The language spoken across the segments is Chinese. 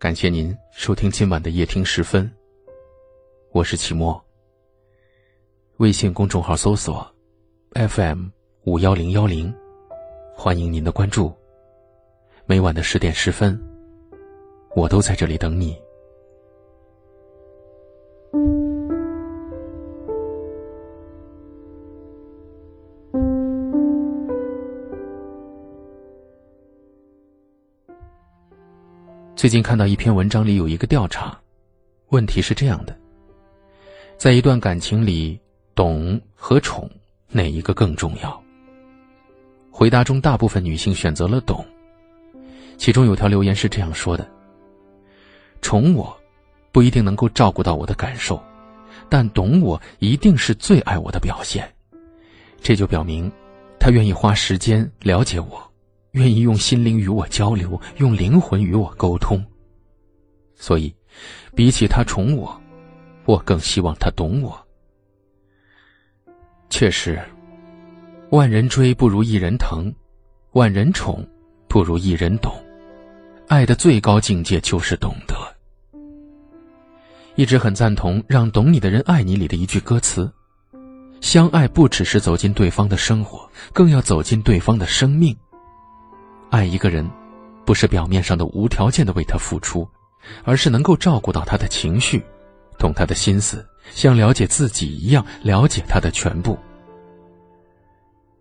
感谢您收听今晚的夜听时分。我是齐墨。微信公众号搜索 “FM 五幺零幺零”，欢迎您的关注。每晚的十点十分，我都在这里等你。最近看到一篇文章里有一个调查，问题是这样的：在一段感情里，懂和宠哪一个更重要？回答中，大部分女性选择了懂。其中有条留言是这样说的：“宠我，不一定能够照顾到我的感受，但懂我一定是最爱我的表现。这就表明，他愿意花时间了解我。”愿意用心灵与我交流，用灵魂与我沟通。所以，比起他宠我，我更希望他懂我。确实，万人追不如一人疼，万人宠不如一人懂。爱的最高境界就是懂得。一直很赞同“让懂你的人爱你”里的一句歌词：“相爱不只是走进对方的生活，更要走进对方的生命。”爱一个人，不是表面上的无条件的为他付出，而是能够照顾到他的情绪，懂他的心思，像了解自己一样了解他的全部。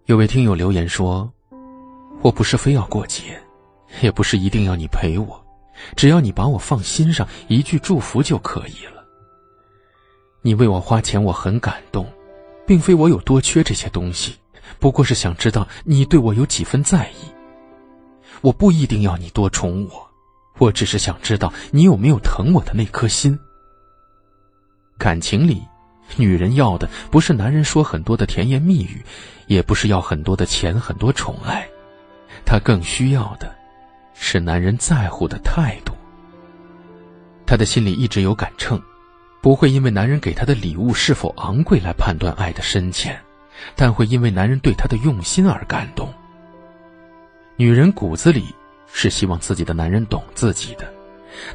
有位听友留言说：“我不是非要过节，也不是一定要你陪我，只要你把我放心上，一句祝福就可以了。你为我花钱，我很感动，并非我有多缺这些东西，不过是想知道你对我有几分在意。”我不一定要你多宠我，我只是想知道你有没有疼我的那颗心。感情里，女人要的不是男人说很多的甜言蜜语，也不是要很多的钱、很多宠爱，她更需要的，是男人在乎的态度。她的心里一直有杆秤，不会因为男人给她的礼物是否昂贵来判断爱的深浅，但会因为男人对她的用心而感动。女人骨子里是希望自己的男人懂自己的，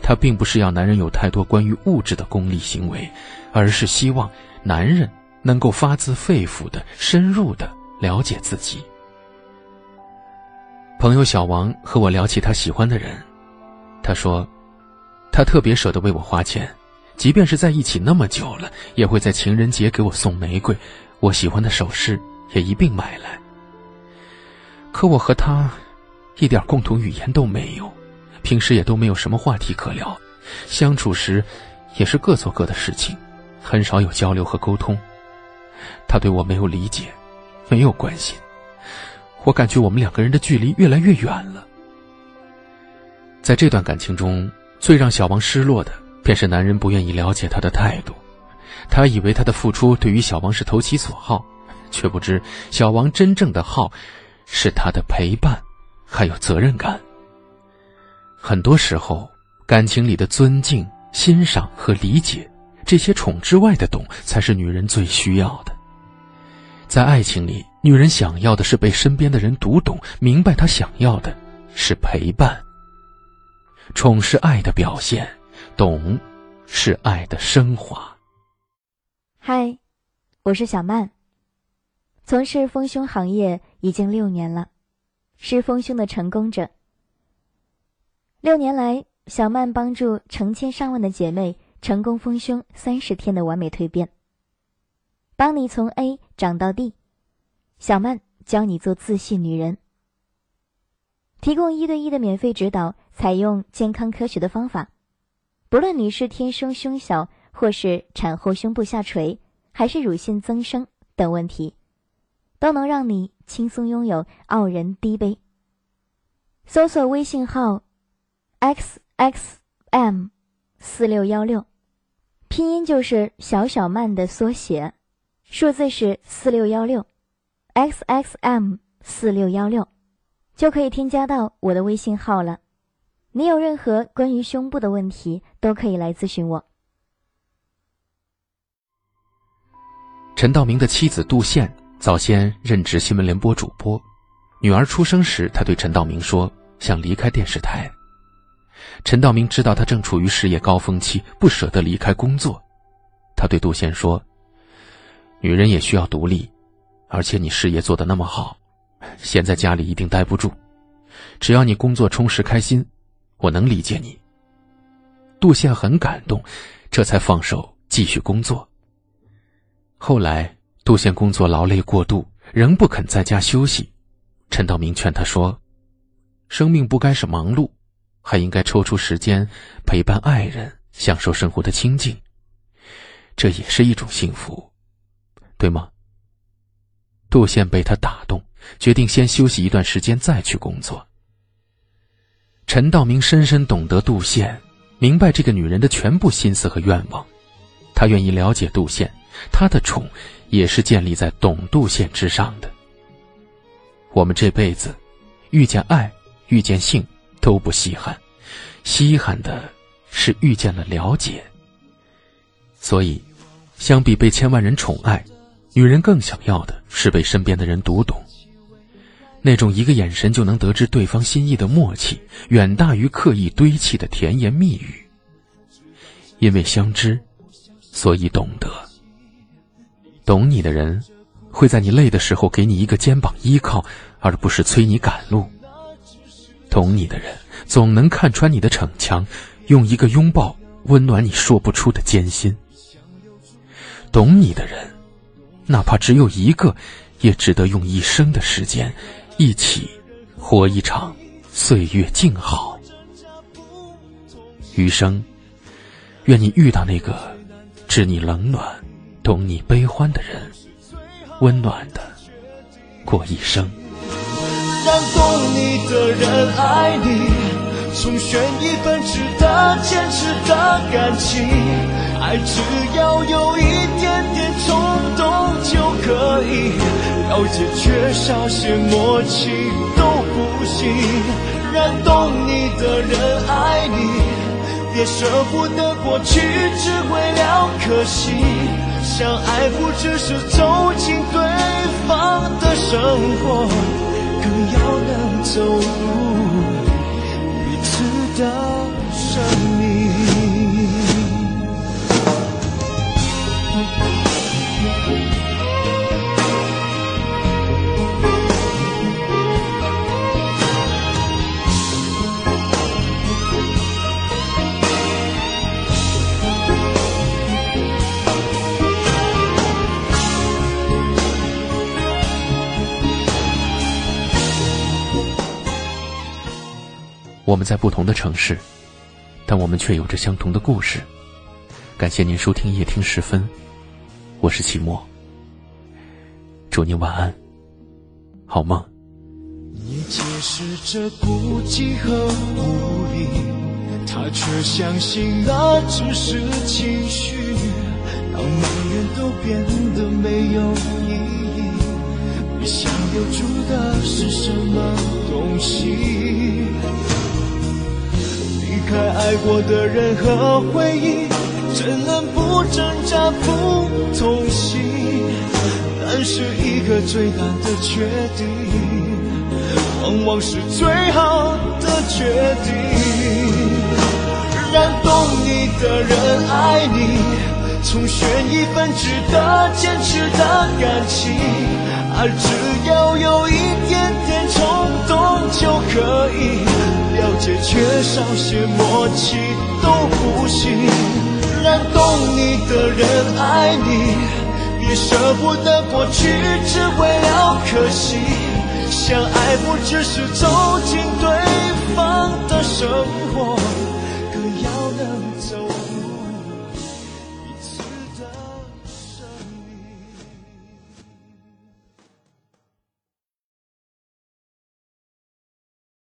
她并不是要男人有太多关于物质的功利行为，而是希望男人能够发自肺腑的、深入的了解自己。朋友小王和我聊起他喜欢的人，他说，他特别舍得为我花钱，即便是在一起那么久了，也会在情人节给我送玫瑰，我喜欢的首饰也一并买来。可我和他。一点共同语言都没有，平时也都没有什么话题可聊，相处时也是各做各的事情，很少有交流和沟通。他对我没有理解，没有关心，我感觉我们两个人的距离越来越远了。在这段感情中，最让小王失落的，便是男人不愿意了解他的态度。他以为他的付出对于小王是投其所好，却不知小王真正的好，是他的陪伴。还有责任感。很多时候，感情里的尊敬、欣赏和理解，这些宠之外的懂，才是女人最需要的。在爱情里，女人想要的是被身边的人读懂，明白她想要的是陪伴。宠是爱的表现，懂是爱的升华。嗨，我是小曼，从事丰胸行业已经六年了。是丰胸的成功者。六年来，小曼帮助成千上万的姐妹成功丰胸三十天的完美蜕变，帮你从 A 长到 D。小曼教你做自信女人，提供一对一的免费指导，采用健康科学的方法，不论你是天生胸小，或是产后胸部下垂，还是乳腺增生等问题。都能让你轻松拥有傲人低杯。搜索微信号，x x m 四六幺六，拼音就是小小曼的缩写，数字是四六幺六，x x m 四六幺六，就可以添加到我的微信号了。你有任何关于胸部的问题，都可以来咨询我。陈道明的妻子杜宪。早先任职新闻联播主播，女儿出生时，他对陈道明说：“想离开电视台。”陈道明知道他正处于事业高峰期，不舍得离开工作，他对杜宪说：“女人也需要独立，而且你事业做得那么好，现在家里一定待不住。只要你工作充实开心，我能理解你。”杜宪很感动，这才放手继续工作。后来，杜宪工作劳累过度，仍不肯在家休息。陈道明劝他说：“生命不该是忙碌。”还应该抽出时间陪伴爱人，享受生活的清静。这也是一种幸福，对吗？杜宪被他打动，决定先休息一段时间再去工作。陈道明深深懂得杜宪，明白这个女人的全部心思和愿望，他愿意了解杜宪，他的宠也是建立在懂杜宪之上的。我们这辈子，遇见爱，遇见性。都不稀罕，稀罕的是遇见了了解。所以，相比被千万人宠爱，女人更想要的是被身边的人读懂。那种一个眼神就能得知对方心意的默契，远大于刻意堆砌的甜言蜜语。因为相知，所以懂得。懂你的人，会在你累的时候给你一个肩膀依靠，而不是催你赶路。懂你的人，总能看穿你的逞强，用一个拥抱温暖你说不出的艰辛。懂你的人，哪怕只有一个，也值得用一生的时间，一起活一场岁月静好。余生，愿你遇到那个知你冷暖、懂你悲欢的人，温暖的过一生。让懂你的人爱你，从选一份值得坚持的感情。爱只要有一点点冲动就可以，了解缺少些默契都不行。让懂你的人爱你，别舍不得过去，只为了可惜。相爱不只是走进对方的生活。更要能走入我们在不同的城市，但我们却有着相同的故事。感谢您收听夜听时分，我是齐墨。祝您晚安，好梦。你解释着孤寂和无力，他却相信那只是情绪，让每人都变得没有意义。你想留住的是什么东西？开爱过的人和回忆，怎能不挣扎不痛心？但是一个最难的决定，往往是最好的决定。让懂你的人爱你，重选一份值得坚持的感情。爱只有些默契都不行，让懂你的人爱你，别舍不得过去，只为了可惜。相爱不只是走进对方的生活，更要能走。